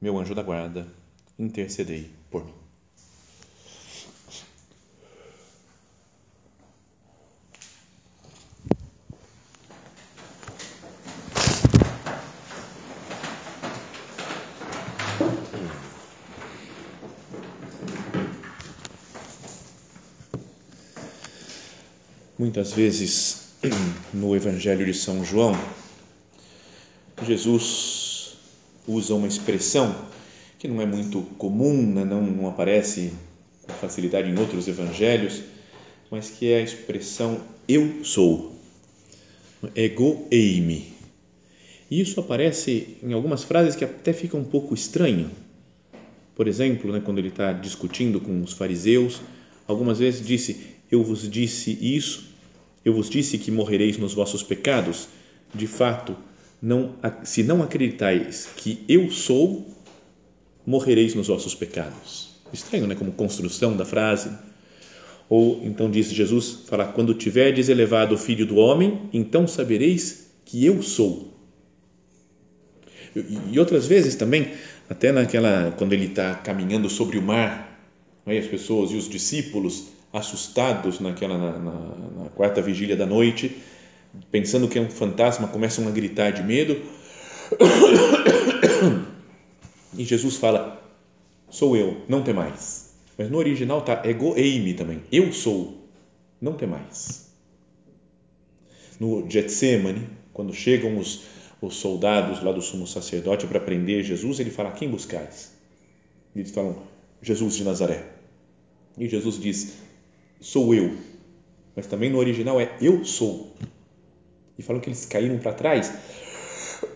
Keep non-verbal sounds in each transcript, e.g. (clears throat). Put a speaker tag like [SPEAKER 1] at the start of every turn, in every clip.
[SPEAKER 1] meu anjo da guarda, intercedei por mim. Muitas vezes (clears throat) no Evangelho de São João, Jesus usa uma expressão que não é muito comum, né? não, não aparece com facilidade em outros evangelhos, mas que é a expressão eu sou, ego eimi. E isso aparece em algumas frases que até fica um pouco estranho. Por exemplo, né, quando ele está discutindo com os fariseus, algumas vezes disse: Eu vos disse isso, eu vos disse que morrereis nos vossos pecados. De fato, não, se não acreditais que eu sou, morrereis nos vossos pecados. Estranho, né? Como construção da frase. Ou então diz Jesus, fala, quando tiverdes elevado o Filho do Homem, então sabereis que eu sou. E outras vezes também, até naquela, quando ele está caminhando sobre o mar, aí as pessoas e os discípulos assustados naquela na, na, na quarta vigília da noite, pensando que é um fantasma, começam a gritar de medo. E Jesus fala: Sou eu, não tem mais. Mas no original está ego eimi também. Eu sou, não tem mais. No Getsemane, quando chegam os, os soldados lá do sumo sacerdote para prender Jesus, ele fala: Quem buscais? Eles falam: Jesus de Nazaré. E Jesus diz: Sou eu. Mas também no original é Eu sou e falam que eles caíram para trás.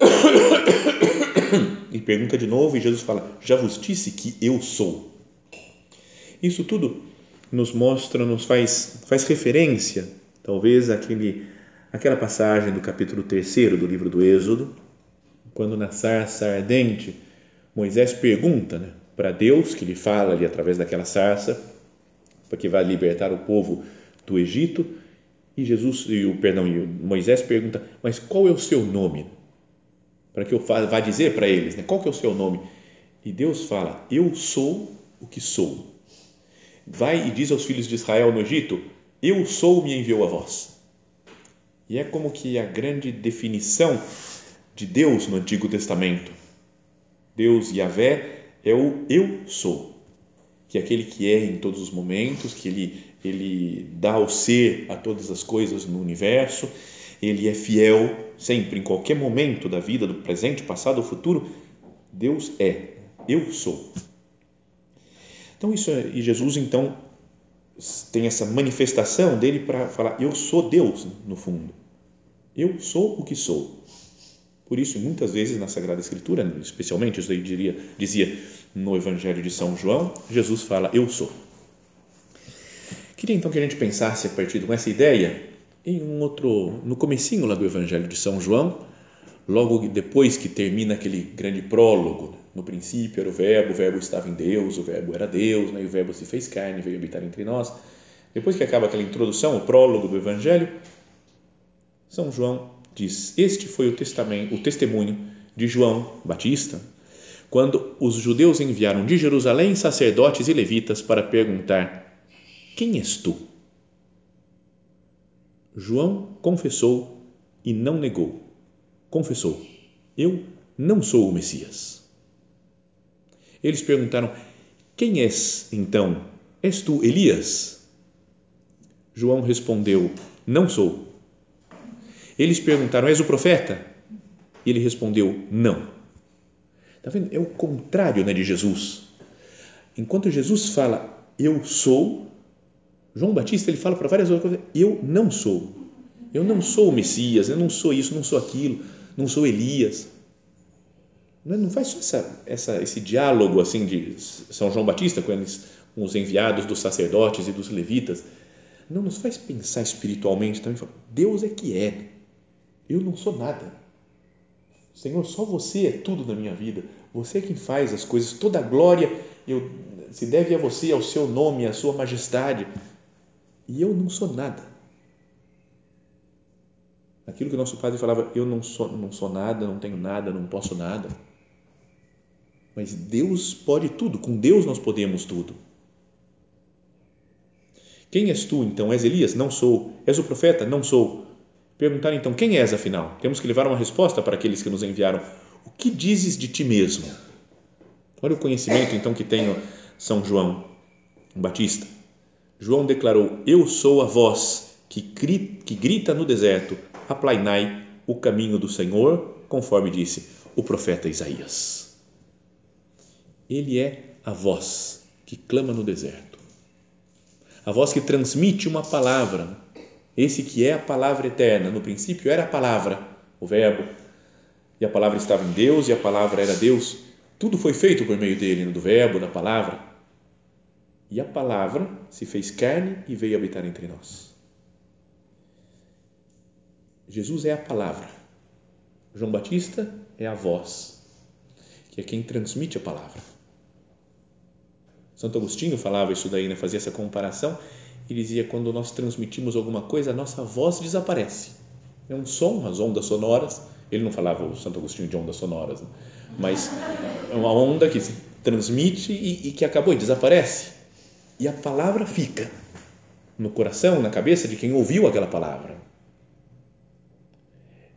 [SPEAKER 1] (coughs) E pergunta de novo, e Jesus fala: Já vos disse que eu sou. Isso tudo nos mostra, nos faz, faz referência, talvez, àquele, àquela passagem do capítulo 3 do livro do Êxodo, quando na sarça ardente Moisés pergunta né, para Deus, que lhe fala ali através daquela sarça, porque vai libertar o povo do Egito, e Jesus, e o perdão, e Moisés pergunta: Mas qual é o seu nome? Para que eu vá dizer para eles, né? Qual que é o seu nome? E Deus fala: Eu sou o que sou. Vai e diz aos filhos de Israel no Egito: Eu sou me enviou a vós. E é como que a grande definição de Deus no Antigo Testamento. Deus Yahvé é o eu sou, que é aquele que é em todos os momentos, que ele ele dá o ser a todas as coisas no universo, ele é fiel sempre, em qualquer momento da vida, do presente, passado ou futuro. Deus é, eu sou. Então, isso é, e Jesus, então, tem essa manifestação dele para falar: eu sou Deus, no fundo. Eu sou o que sou. Por isso, muitas vezes na Sagrada Escritura, especialmente, isso aí diria, dizia no Evangelho de São João, Jesus fala: Eu sou. Queria então que a gente pensasse a partir de essa ideia em um outro, no comecinho lá do Evangelho de São João, logo depois que termina aquele grande prólogo, no princípio era o verbo, o verbo estava em Deus, o verbo era Deus, né, e o verbo se fez carne, veio habitar entre nós. Depois que acaba aquela introdução, o prólogo do Evangelho, São João diz: Este foi o, testamento, o testemunho de João Batista, quando os judeus enviaram de Jerusalém sacerdotes e levitas para perguntar quem és tu? João confessou e não negou. Confessou: Eu não sou o Messias. Eles perguntaram: Quem és então? És tu Elias? João respondeu: Não sou. Eles perguntaram: És o profeta? E ele respondeu: Não. Está vendo? É o contrário né, de Jesus. Enquanto Jesus fala, Eu sou, João Batista ele fala para várias outras coisas: eu não sou, eu não sou o Messias, eu não sou isso, não sou aquilo, não sou Elias. não faz só essa, essa, esse diálogo assim de São João Batista com, eles, com os enviados dos sacerdotes e dos levitas, não nos faz pensar espiritualmente também, Deus é que é, eu não sou nada, Senhor, só você é tudo na minha vida, você é quem faz as coisas, toda a glória eu, se deve a você, ao seu nome, à sua majestade, e eu não sou nada. Aquilo que nosso padre falava, eu não sou, não sou nada, não tenho nada, não posso nada mas Deus pode tudo, com Deus nós podemos tudo. Quem és tu então? És Elias? Não sou. És o profeta? Não sou. Perguntar então, quem és afinal? Temos que levar uma resposta para aqueles que nos enviaram. O que dizes de ti mesmo? Olha o conhecimento então que tem São João Batista. João declarou: Eu sou a voz que, grita no deserto, aplainai o caminho do Senhor, conforme disse o profeta Isaías. Ele é a voz que clama no deserto, a voz que transmite uma palavra. Esse que é a palavra eterna, no princípio era a palavra, o Verbo, e a palavra estava em Deus e a palavra era Deus. Tudo foi feito por meio dele, do Verbo, da palavra. E a palavra se fez carne e veio habitar entre nós. Jesus é a palavra. João Batista é a voz, que é quem transmite a palavra. Santo Agostinho falava isso daí, né? fazia essa comparação e dizia quando nós transmitimos alguma coisa, a nossa voz desaparece. É um som, as ondas sonoras. Ele não falava o Santo Agostinho de ondas sonoras, né? mas é uma onda que se transmite e, e que acabou e desaparece. E a palavra fica no coração, na cabeça de quem ouviu aquela palavra.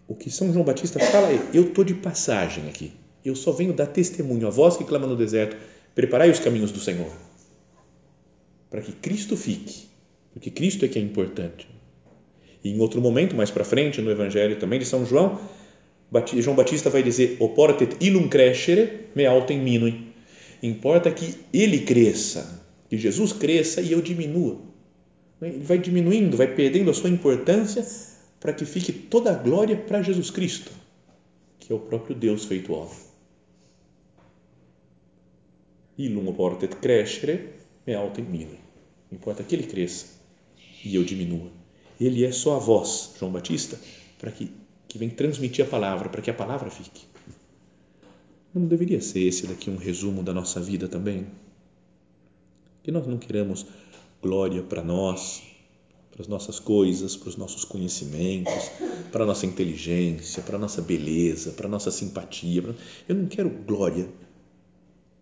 [SPEAKER 1] O que São João Batista fala é: eu estou de passagem aqui, eu só venho dar testemunho, a voz que clama no deserto, Preparai os caminhos do Senhor, para que Cristo fique, porque Cristo é que é importante. E em outro momento, mais para frente, no Evangelho também de São João, João Batista vai dizer: Oportet ilum crescere, me autem minui. Importa que ele cresça, que Jesus cresça e eu diminua. Ele vai diminuindo, vai perdendo a sua importância para que fique toda a glória para Jesus Cristo, que é o próprio Deus feito homem illum portet crescere, me autem mine. Importa que ele cresça e eu diminua. Ele é só a voz, João Batista, para que, que vem transmitir a palavra, para que a palavra fique. Não deveria ser esse daqui um resumo da nossa vida também? Que nós não queremos glória para nós, para as nossas coisas, para os nossos conhecimentos, para a nossa inteligência, para a nossa beleza, para a nossa simpatia. Eu não quero glória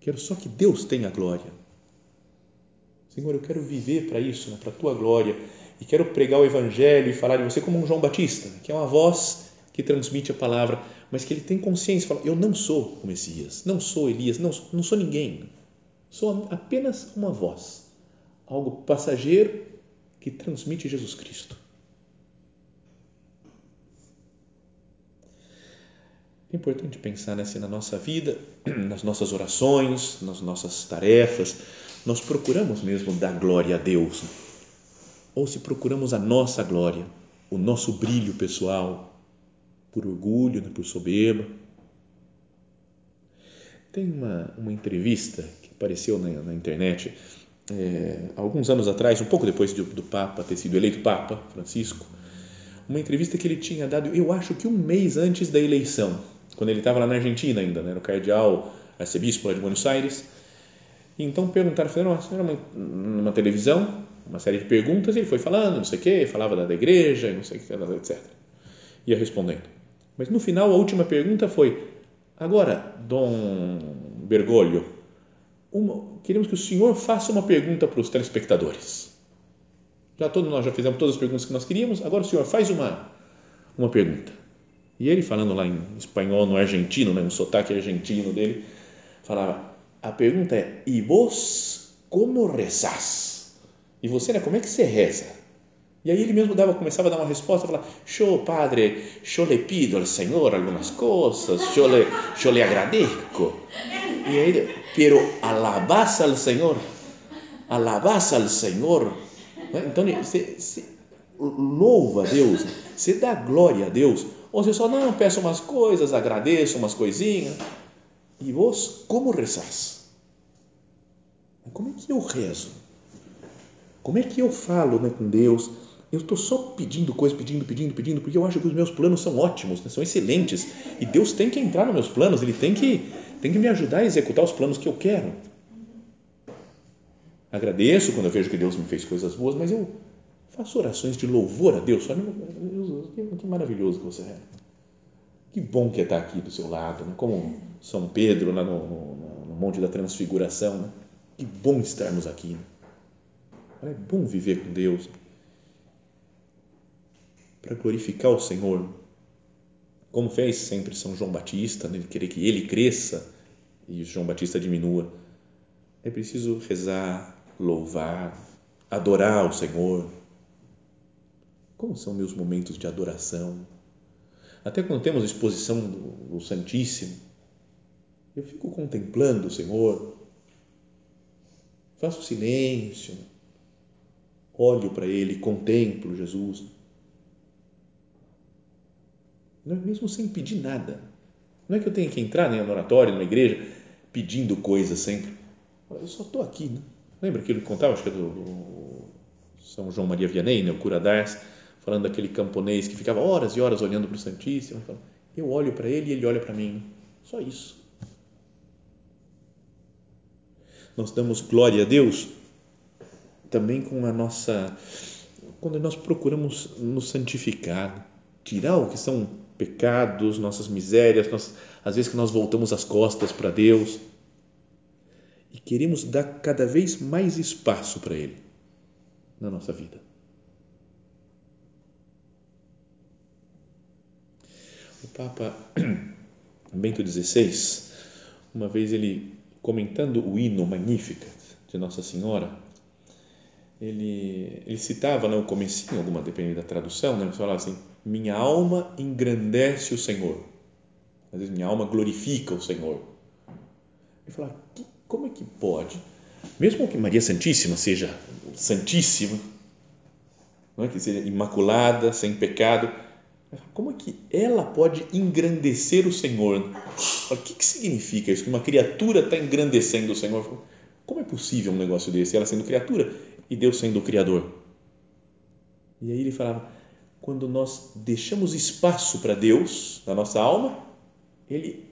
[SPEAKER 1] Quero só que Deus tenha glória. Senhor, eu quero viver para isso, né, para a tua glória. E quero pregar o Evangelho e falar de você como um João Batista, que é uma voz que transmite a palavra, mas que ele tem consciência, fala, eu não sou o Messias, não sou Elias, não, não sou ninguém, sou apenas uma voz, algo passageiro que transmite Jesus Cristo. É importante pensar né, na nossa vida, (clears throat) nas nossas orações, nas nossas tarefas, nós procuramos mesmo dar glória a Deus, ou se procuramos a nossa glória, o nosso brilho pessoal, por orgulho, né, por soberba. Tem uma, uma entrevista que apareceu na, na internet é, alguns anos atrás, um pouco depois do, do Papa ter sido eleito Papa Francisco, uma entrevista que ele tinha dado, eu acho que um mês antes da eleição quando ele estava lá na Argentina ainda, né, no cardeal arcebispo de Buenos Aires. Então perguntaram, fizeram uma, uma televisão, uma série de perguntas, e ele foi falando, não sei o quê, falava da, da igreja, não sei o que, etc. Ia respondendo. Mas no final, a última pergunta foi: agora, Dom Bergoglio, uma, queremos que o senhor faça uma pergunta para os telespectadores. Já todos nós já fizemos todas as perguntas que nós queríamos, agora o senhor faz uma, uma pergunta. E ele falando lá em espanhol, no argentino, né, um sotaque argentino dele, falava: a pergunta é: e vos como rezás? E você, né, como é que você reza? E aí ele mesmo dava, começava a dar uma resposta, falava: Yo, padre, yo le pido al Señor algunas cosas, yo le, yo le agradezco. E aí, pero alabás al Señor, alabás al Señor. Então, você, você louva a Deus, você dá glória a Deus ou você só, não, peço umas coisas, agradeço umas coisinhas. e vos como rezás? Como é que eu rezo? Como é que eu falo né, com Deus? Eu estou só pedindo coisa, pedindo, pedindo, pedindo, porque eu acho que os meus planos são ótimos, né, são excelentes. E Deus tem que entrar nos meus planos, Ele tem que, tem que me ajudar a executar os planos que eu quero. Agradeço quando eu vejo que Deus me fez coisas boas, mas eu faço orações de louvor a Deus. Olha, que, que maravilhoso que você é. Que bom que é estar aqui do seu lado, né? como São Pedro lá no, no, no Monte da Transfiguração. Né? Que bom estarmos aqui. Né? É bom viver com Deus para glorificar o Senhor. Como fez sempre São João Batista, né? querer que ele cresça e João Batista diminua. É preciso rezar, louvar, adorar o Senhor. Como são meus momentos de adoração? Até quando temos exposição do, do Santíssimo, eu fico contemplando o Senhor, faço silêncio, olho para Ele, contemplo Jesus. É mesmo sem pedir nada. Não é que eu tenha que entrar nem no oratório, numa igreja, pedindo coisas sempre. Eu só estou aqui, né? Lembra aquilo que contava, acho que é do, do São João Maria Vianney, né? o cura d'Ars, falando daquele camponês que ficava horas e horas olhando para o Santíssimo. Eu olho para ele e ele olha para mim. Só isso. Nós damos glória a Deus também com a nossa. quando nós procuramos nos santificar, tirar o que são pecados, nossas misérias, nós, às vezes que nós voltamos as costas para Deus e queremos dar cada vez mais espaço para Ele na nossa vida. O Papa (clears throat) Bento XVI, uma vez ele comentando o hino Magnificat de Nossa Senhora, ele, ele citava no comecinho, alguma dependendo da tradução, né, ele falava assim, minha alma engrandece o Senhor. Às vezes minha alma glorifica o Senhor. Ele falava, como é que pode? Mesmo que Maria Santíssima seja santíssima, não é que seja imaculada, sem pecado, como é que ela pode engrandecer o Senhor? O que, que significa isso? Que uma criatura está engrandecendo o Senhor? Como é possível um negócio desse? Ela sendo criatura e Deus sendo o Criador. E aí ele falava: quando nós deixamos espaço para Deus na nossa alma, ele,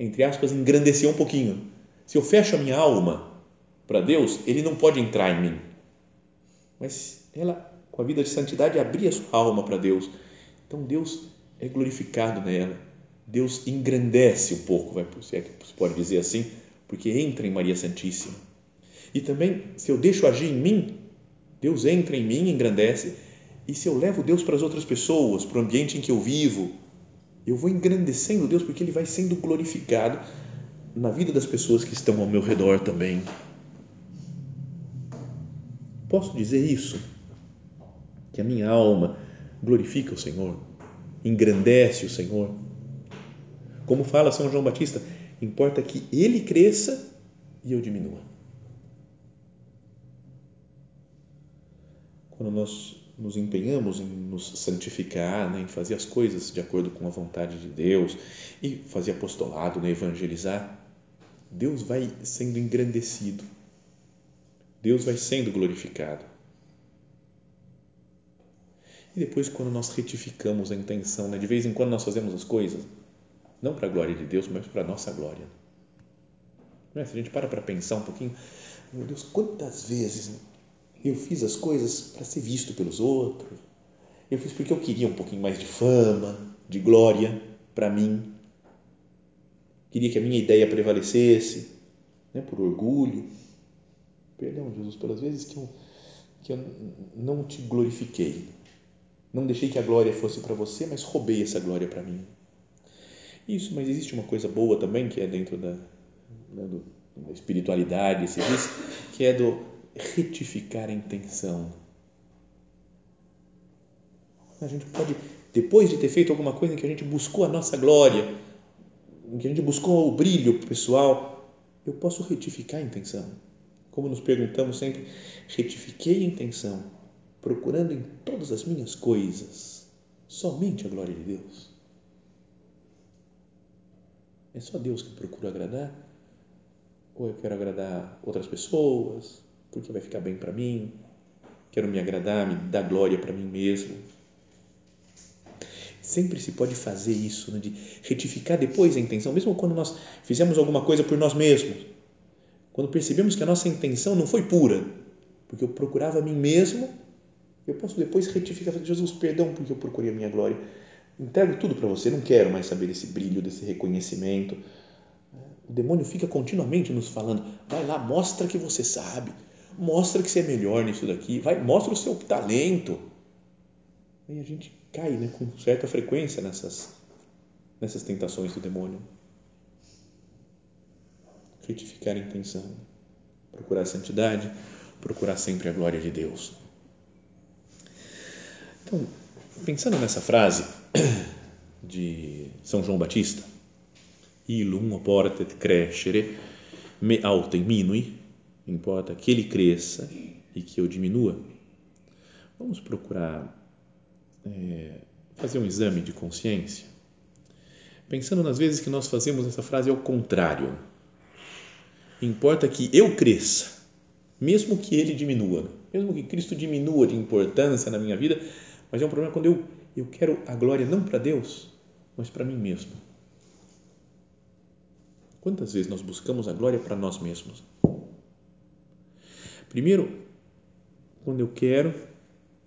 [SPEAKER 1] entre aspas, engrandeceu um pouquinho. Se eu fecho a minha alma para Deus, ele não pode entrar em mim. Mas ela, com a vida de santidade, abria sua alma para Deus então Deus é glorificado nela. Deus engrandece um pouco, vai, se é que se pode dizer assim, porque entra em Maria Santíssima. E também, se eu deixo agir em mim, Deus entra em mim, engrandece. E se eu levo Deus para as outras pessoas, para o ambiente em que eu vivo, eu vou engrandecendo Deus porque Ele vai sendo glorificado na vida das pessoas que estão ao meu redor também. Posso dizer isso? Que a minha alma glorifica o Senhor, engrandece o Senhor. Como fala São João Batista, importa que ele cresça e eu diminua. Quando nós nos empenhamos em nos santificar, né, em fazer as coisas de acordo com a vontade de Deus e fazer apostolado, né, evangelizar, Deus vai sendo engrandecido, Deus vai sendo glorificado. E depois, quando nós retificamos a intenção, né? de vez em quando nós fazemos as coisas, não para a glória de Deus, mas para a nossa glória. Não é? Se a gente para para pensar um pouquinho, meu Deus, quantas vezes eu fiz as coisas para ser visto pelos outros, eu fiz porque eu queria um pouquinho mais de fama, de glória para mim, queria que a minha ideia prevalecesse, né? por orgulho. Perdão, Jesus, pelas vezes que eu, que eu não te glorifiquei não deixei que a glória fosse para você, mas roubei essa glória para mim. Isso, mas existe uma coisa boa também que é dentro da, né, do, da espiritualidade, se diz, que é do retificar a intenção. A gente pode, depois de ter feito alguma coisa em que a gente buscou a nossa glória, em que a gente buscou o brilho pessoal, eu posso retificar a intenção. Como nos perguntamos sempre, retifiquei a intenção procurando em todas as minhas coisas somente a glória de Deus. É só Deus que eu procuro agradar? Ou eu quero agradar outras pessoas, porque vai ficar bem para mim? Quero me agradar, me dar glória para mim mesmo? Sempre se pode fazer isso, né, de retificar depois a intenção, mesmo quando nós fizemos alguma coisa por nós mesmos. Quando percebemos que a nossa intenção não foi pura, porque eu procurava a mim mesmo, eu posso depois retificar, Jesus, perdão porque eu procurei a minha glória. Entrego tudo para você, não quero mais saber desse brilho, desse reconhecimento. O demônio fica continuamente nos falando: vai lá, mostra que você sabe, mostra que você é melhor nisso daqui, vai, mostra o seu talento. E a gente cai né, com certa frequência nessas, nessas tentações do demônio. Retificar a intenção, procurar a santidade, procurar sempre a glória de Deus. Então, pensando nessa frase (coughs) de São João Batista, ilum oportet crescere, me autem minui, importa que ele cresça e que eu diminua. Vamos procurar é, fazer um exame de consciência, pensando nas vezes que nós fazemos essa frase ao contrário. Importa que eu cresça, mesmo que ele diminua, mesmo que Cristo diminua de importância na minha vida, mas é um problema quando eu, eu quero a glória não para Deus, mas para mim mesmo. Quantas vezes nós buscamos a glória para nós mesmos? Primeiro, quando eu quero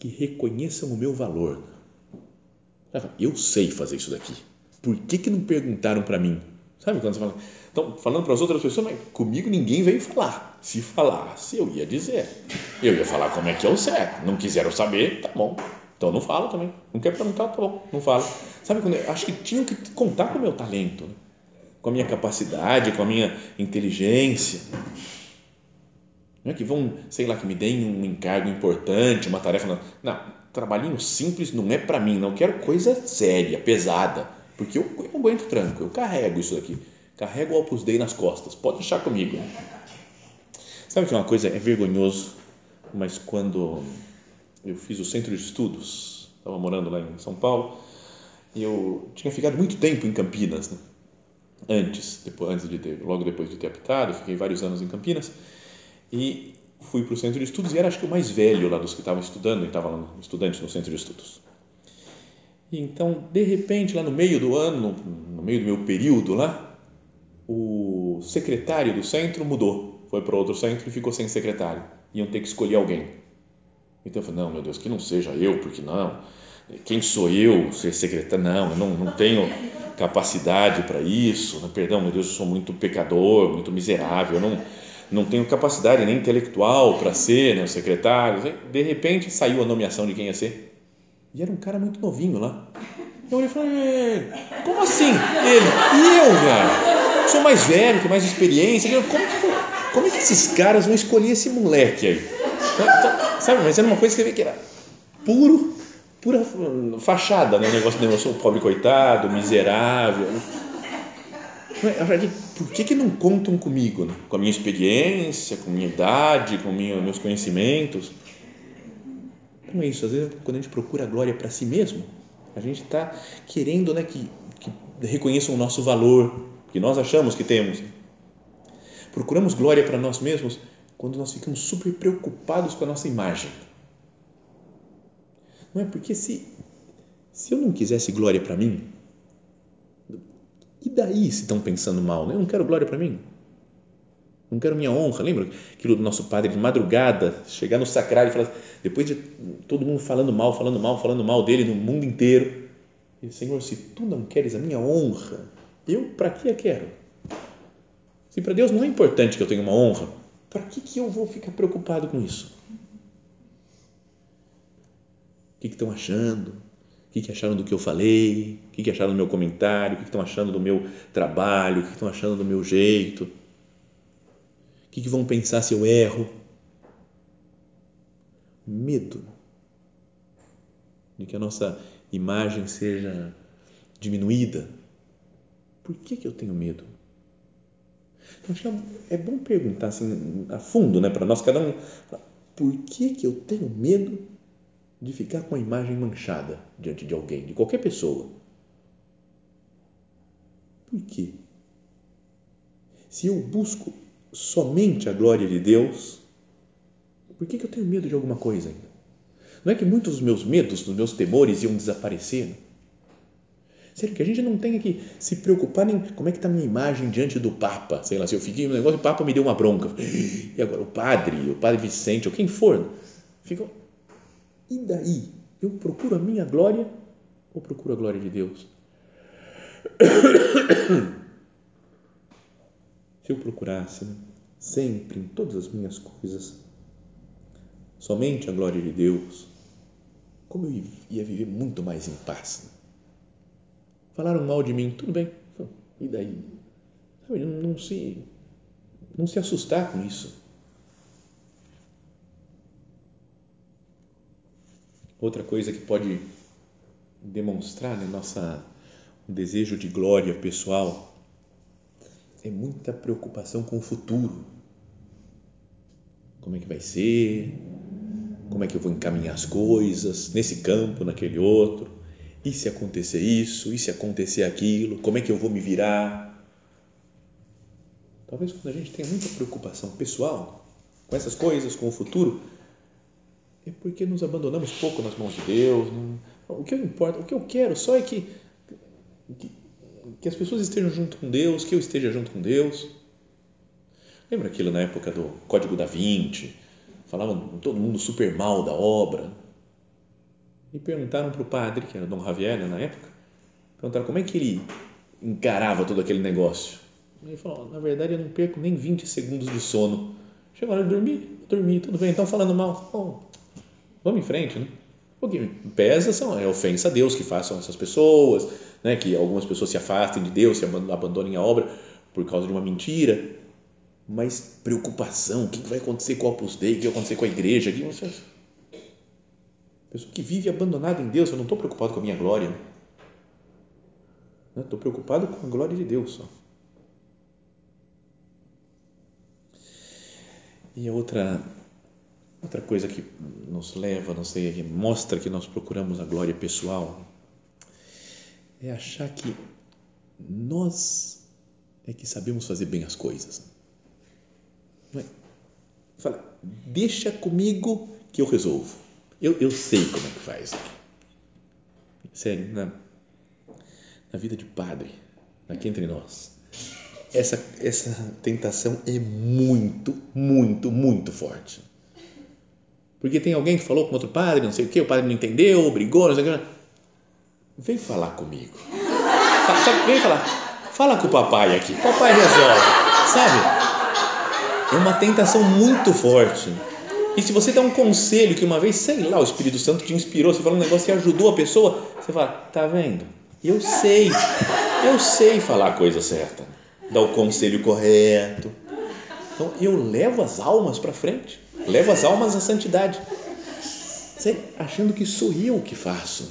[SPEAKER 1] que reconheçam o meu valor. Eu sei fazer isso daqui. Por que, que não perguntaram para mim? Sabe quando você fala? Então, falando para as outras pessoas, mas comigo ninguém veio falar. Se falasse, eu ia dizer. Eu ia falar como é que é o certo. Não quiseram saber, tá bom. Então não falo também. Não quer perguntar, tá bom, não falo. Sabe quando eu acho que tinham que contar com o meu talento, né? com a minha capacidade, com a minha inteligência. Não é que vão, sei lá, que me deem um encargo importante, uma tarefa. Não, não trabalhinho simples não é para mim, não quero coisa séria, pesada, porque eu, eu aguento tranco, eu carrego isso aqui, carrego o Opus Dei nas costas, pode deixar comigo. Sabe que uma coisa é vergonhoso, mas quando eu fiz o centro de estudos, estava morando lá em São Paulo, eu tinha ficado muito tempo em Campinas, né? antes, depois, antes de ter, logo depois de ter apitado, fiquei vários anos em Campinas, e fui para o centro de estudos e era acho que o mais velho lá dos que estavam estudando, e estavam lá estudantes no centro de estudos. E então, de repente, lá no meio do ano, no meio do meu período lá, o secretário do centro mudou, foi para outro centro e ficou sem secretário. Iam ter que escolher alguém. Então eu falei, não, meu Deus, que não seja eu, porque não, quem sou eu ser secretário? Não, eu não, não tenho capacidade para isso, perdão, meu Deus, eu sou muito pecador, muito miserável, eu não, não tenho capacidade nem intelectual para ser né, o secretário. De repente saiu a nomeação de quem ia ser. E era um cara muito novinho lá. Eu olhei e falei, como assim? Ele, e eu, cara? Sou mais velho, tenho mais experiência. Como, como é que esses caras vão escolher esse moleque aí? Então, então, sabe, mas era uma coisa que você vê que era puro, pura fachada, né? O negócio de eu sou pobre coitado, miserável. Por que, que não contam comigo? Né? Com a minha experiência, com a minha idade, com minha, meus conhecimentos? Então é isso, às vezes quando a gente procura a glória para si mesmo, a gente está querendo né, que, que reconheçam o nosso valor, que nós achamos que temos. Procuramos glória para nós mesmos quando nós ficamos super preocupados com a nossa imagem. Não é porque se, se eu não quisesse glória para mim, e daí se estão pensando mal? Né? Eu não quero glória para mim. Não quero minha honra. Lembra aquilo do nosso padre de madrugada, chegar no sacrário e falar, depois de todo mundo falando mal, falando mal, falando mal dele no mundo inteiro. E, Senhor, se tu não queres a minha honra, eu para que a quero? Se para Deus não é importante que eu tenha uma honra, para que, que eu vou ficar preocupado com isso? O que, que estão achando? O que, que acharam do que eu falei? O que, que acharam do meu comentário? O que, que estão achando do meu trabalho? O que, que estão achando do meu jeito? O que, que vão pensar se eu erro? Medo de que a nossa imagem seja diminuída. Por que, que eu tenho medo? Então, é bom perguntar assim, a fundo né, para nós, cada um, por que, que eu tenho medo de ficar com a imagem manchada diante de alguém, de qualquer pessoa. Por quê? se eu busco somente a glória de Deus, por que, eu tenho medo de alguma coisa ainda? Não é que muitos dos meus medos, dos meus temores iam desaparecer? Sério, que a gente não tenha que se preocupar em como é que está a minha imagem diante do Papa. Sei lá, se eu fiquei no negócio, o Papa me deu uma bronca. E agora o padre, o padre Vicente, ou quem for, ficam. E daí? Eu procuro a minha glória ou procuro a glória de Deus? (coughs) Se eu procurasse né, sempre em todas as minhas coisas somente a glória de Deus, como eu ia viver muito mais em paz. Né? Falaram mal de mim, tudo bem, e daí? Não se, não se assustar com isso. Outra coisa que pode demonstrar né, nossa um desejo de glória pessoal é muita preocupação com o futuro. Como é que vai ser? Como é que eu vou encaminhar as coisas nesse campo, naquele outro? E se acontecer isso? E se acontecer aquilo? Como é que eu vou me virar? Talvez quando a gente tenha muita preocupação pessoal com essas coisas, com o futuro, é porque nos abandonamos pouco nas mãos de Deus. Não, o que importa, o que eu quero só é que, que, que as pessoas estejam junto com Deus, que eu esteja junto com Deus. Lembra aquilo na época do Código da Vinci? Falavam todo mundo super mal da obra. E perguntaram para o padre, que era Dom Javier né, na época, perguntaram como é que ele encarava todo aquele negócio. Ele falou: na verdade, eu não perco nem 20 segundos de sono. Chegou a hora de dormir, dormi, tudo bem, estão falando mal. Vamos em frente, né? O que pesa são, é ofensa a Deus que façam essas pessoas, né? que algumas pessoas se afastem de Deus, se abandonem a obra por causa de uma mentira. Mas preocupação, o que vai acontecer com o Opus Dei, o que vai acontecer com a igreja? Que Pessoa que vive abandonada em Deus, eu não estou preocupado com a minha glória. Estou preocupado com a glória de Deus só. E a outra, outra coisa que nos leva, não sei, que mostra que nós procuramos a glória pessoal, é achar que nós é que sabemos fazer bem as coisas. Não é? Fala, deixa comigo que eu resolvo. Eu, eu sei como é que faz. Sério, na, na vida de padre, aqui entre nós, essa, essa tentação é muito, muito, muito forte. Porque tem alguém que falou com outro padre, não sei o que, o padre não entendeu, brigou, não sei o que. Vem falar comigo. Vem falar. Fala com o papai aqui. Papai resolve. Sabe? É uma tentação muito forte. E se você dá um conselho que uma vez, sei lá, o Espírito Santo te inspirou, você fala um negócio que ajudou a pessoa, você fala, tá vendo? Eu sei, eu sei falar a coisa certa, dar o conselho correto. Então eu levo as almas para frente, levo as almas à santidade, achando que sou eu que faço.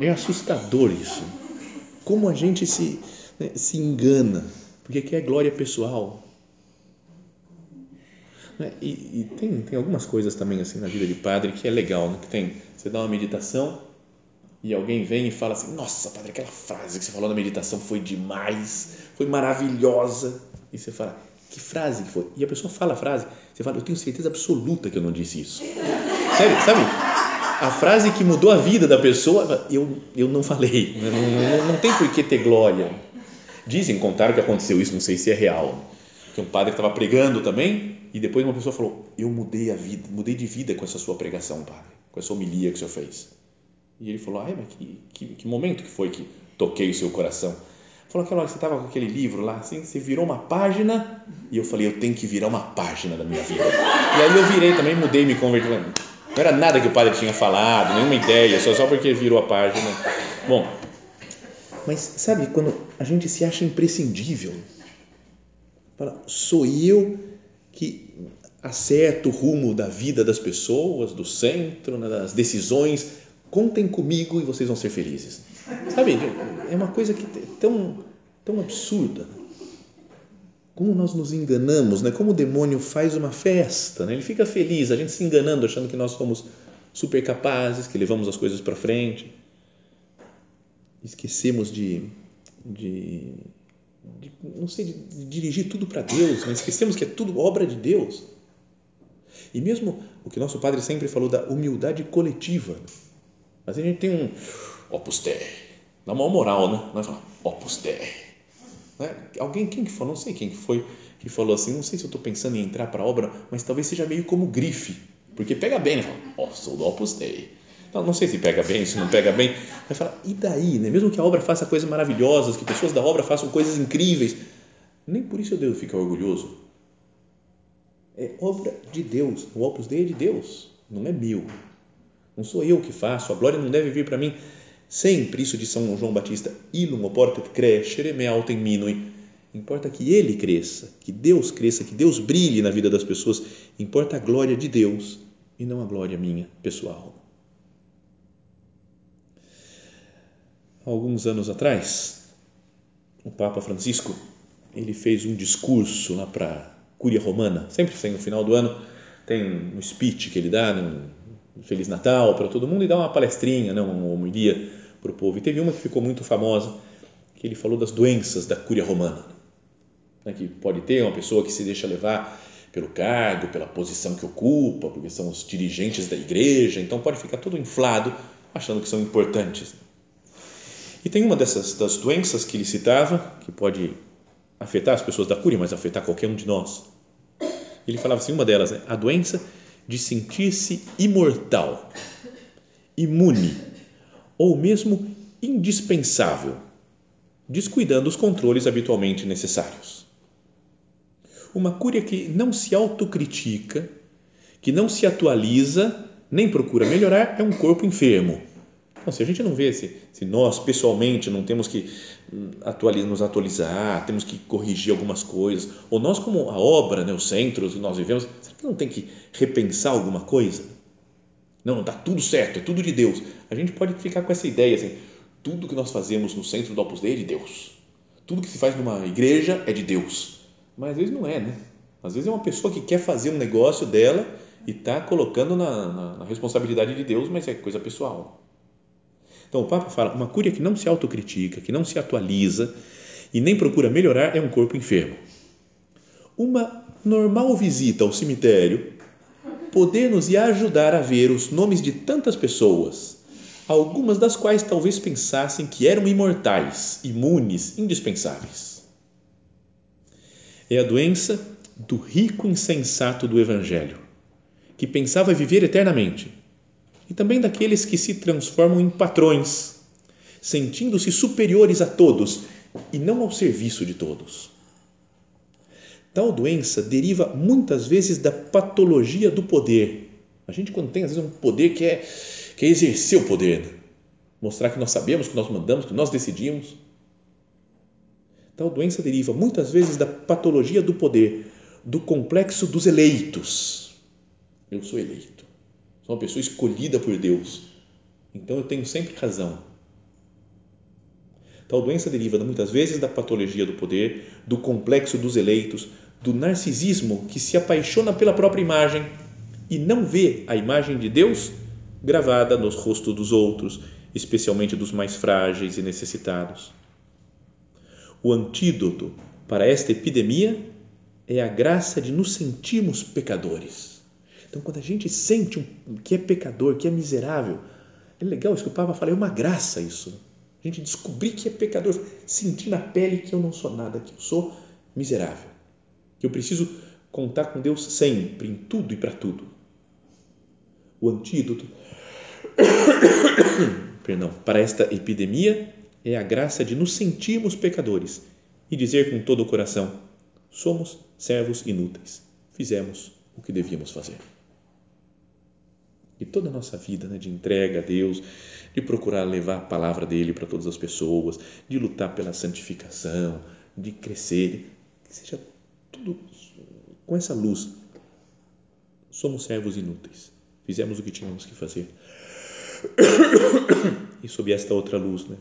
[SPEAKER 1] É assustador isso. Como a gente se, né, se engana, porque quer glória pessoal, né? E, e, tem, tem algumas coisas também assim na vida de padre que é legal, né? que tem, você dá uma meditação e alguém vem e fala assim, nossa padre, aquela frase que você falou na meditação foi demais, foi maravilhosa, e você fala, que frase que foi? E a pessoa fala a frase, você fala, eu tenho certeza absoluta que eu não disse isso. Sério, sabe? A frase que mudou a vida da pessoa, eu, eu não falei, não, não, não tem por que ter glória. Dizem, contaram que aconteceu isso, não sei se é real, que um padre estava pregando também e depois uma pessoa falou: Eu mudei a vida, mudei de vida com essa sua pregação, padre, com essa homilia que o senhor fez. E ele falou: Ah, mas que, que, que momento que foi que toquei o seu coração? Falou aquela hora que você estava com aquele livro lá, assim, você virou uma página e eu falei: Eu tenho que virar uma página da minha vida. E aí eu virei também, mudei, me converti. Não era nada que o padre tinha falado, nenhuma ideia, só, só porque virou a página. Bom, mas sabe quando a gente se acha imprescindível? Fala, sou eu que acerta o rumo da vida das pessoas, do centro, né, das decisões. Contem comigo e vocês vão ser felizes. Sabe, é uma coisa que é tão, tão absurda. Como nós nos enganamos, né? como o demônio faz uma festa, né? ele fica feliz, a gente se enganando, achando que nós somos super capazes, que levamos as coisas para frente. Esquecemos de, de de não sei, de, de dirigir tudo para Deus, mas esquecemos que é tudo obra de Deus. E mesmo o que nosso padre sempre falou da humildade coletiva. Mas a gente tem um opus dei, na maior moral, né? Nós falamos opus dei. Né? Alguém, quem que falou? Não sei quem que foi, que falou assim, não sei se eu estou pensando em entrar para a obra, mas talvez seja meio como grife, porque pega bem, né? Ó, oh, sou do opus dei então, não sei se pega bem, se não pega bem. Vai falar, e daí? Né? Mesmo que a obra faça coisas maravilhosas, que pessoas da obra façam coisas incríveis, nem por isso eu devo ficar orgulhoso. É obra de Deus. O Opus Dei é de Deus, não é meu. Não sou eu que faço, a glória não deve vir para mim. Sempre isso de São João Batista, ilum oportet crescere me autem minui. Importa que ele cresça, que Deus cresça, que Deus brilhe na vida das pessoas. Importa a glória de Deus e não a glória minha, pessoal. alguns anos atrás, o Papa Francisco ele fez um discurso lá para a Cúria Romana, sempre tem no final do ano, tem um speech que ele dá, um Feliz Natal para todo mundo e dá uma palestrinha, né, uma homilia para o povo. E teve uma que ficou muito famosa, que ele falou das doenças da Cúria Romana, né, que pode ter uma pessoa que se deixa levar pelo cargo, pela posição que ocupa, porque são os dirigentes da igreja, então pode ficar todo inflado achando que são importantes. E tem uma dessas das doenças que ele citava, que pode afetar as pessoas da cura, mas afetar qualquer um de nós. Ele falava assim, uma delas é a doença de sentir-se imortal, imune ou mesmo indispensável, descuidando os controles habitualmente necessários. Uma cura que não se autocritica, que não se atualiza, nem procura melhorar, é um corpo enfermo Bom, se a gente não vê, se, se nós pessoalmente não temos que hum, atualizar, nos atualizar, temos que corrigir algumas coisas, ou nós como a obra, né, os centros que nós vivemos, será que não tem que repensar alguma coisa? Não, não está tudo certo, é tudo de Deus. A gente pode ficar com essa ideia assim, tudo que nós fazemos no centro do Opus Dei é de Deus. Tudo que se faz numa igreja é de Deus. Mas às vezes não é, né? Às vezes é uma pessoa que quer fazer um negócio dela e está colocando na, na, na responsabilidade de Deus, mas é coisa pessoal. Então o Papa fala: uma cúria que não se autocritica, que não se atualiza e nem procura melhorar é um corpo enfermo. Uma normal visita ao cemitério poder nos ajudar a ver os nomes de tantas pessoas, algumas das quais talvez pensassem que eram imortais, imunes, indispensáveis. É a doença do rico insensato do Evangelho, que pensava viver eternamente e também daqueles que se transformam em patrões, sentindo-se superiores a todos e não ao serviço de todos. Tal doença deriva muitas vezes da patologia do poder. A gente, quando tem às vezes um poder, quer, quer exercer o poder, né? mostrar que nós sabemos, que nós mandamos, que nós decidimos. Tal doença deriva muitas vezes da patologia do poder, do complexo dos eleitos. Eu sou eleito. Sou uma pessoa escolhida por Deus. Então eu tenho sempre razão. Tal doença deriva muitas vezes da patologia do poder, do complexo dos eleitos, do narcisismo que se apaixona pela própria imagem e não vê a imagem de Deus gravada nos rostos dos outros, especialmente dos mais frágeis e necessitados. O antídoto para esta epidemia é a graça de nos sentirmos pecadores então, quando a gente sente um, que é pecador, que é miserável, é legal isso que o Papa fala, é uma graça isso. A gente descobrir que é pecador, sentir na pele que eu não sou nada, que eu sou miserável, que eu preciso contar com Deus sempre, em tudo e para tudo. O antídoto (coughs) perdão, para esta epidemia é a graça de nos sentirmos pecadores e dizer com todo o coração: somos servos inúteis, fizemos o que devíamos fazer e toda a nossa vida né, de entrega a Deus, de procurar levar a palavra dele para todas as pessoas, de lutar pela santificação, de crescer, que seja tudo com essa luz. Somos servos inúteis, fizemos o que tínhamos que fazer. (coughs) E sob esta outra luz, né,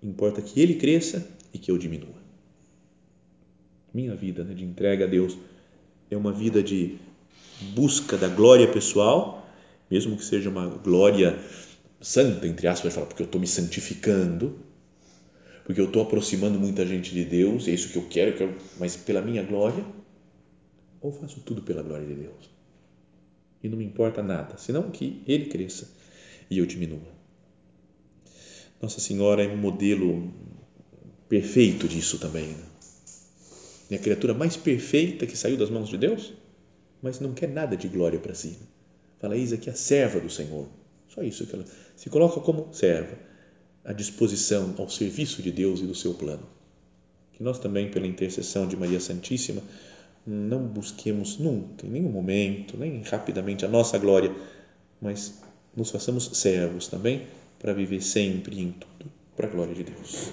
[SPEAKER 1] importa que ele cresça e que eu diminua. Minha vida né, de entrega a Deus é uma vida de busca da glória pessoal mesmo que seja uma glória santa, entre aspas, falar, porque eu estou me santificando, porque eu estou aproximando muita gente de Deus, é isso que eu quero, eu quero, mas pela minha glória, ou faço tudo pela glória de Deus? E não me importa nada, senão que Ele cresça e eu diminua. Nossa Senhora é um modelo perfeito disso também. Né? É a criatura mais perfeita que saiu das mãos de Deus, mas não quer nada de glória para si. Fala, eis aqui a serva do Senhor. Só isso que ela se coloca como serva, à disposição, ao serviço de Deus e do seu plano. Que nós também, pela intercessão de Maria Santíssima, não busquemos nunca, em nenhum momento, nem rapidamente a nossa glória, mas nos façamos servos também para viver sempre em tudo para a glória de Deus.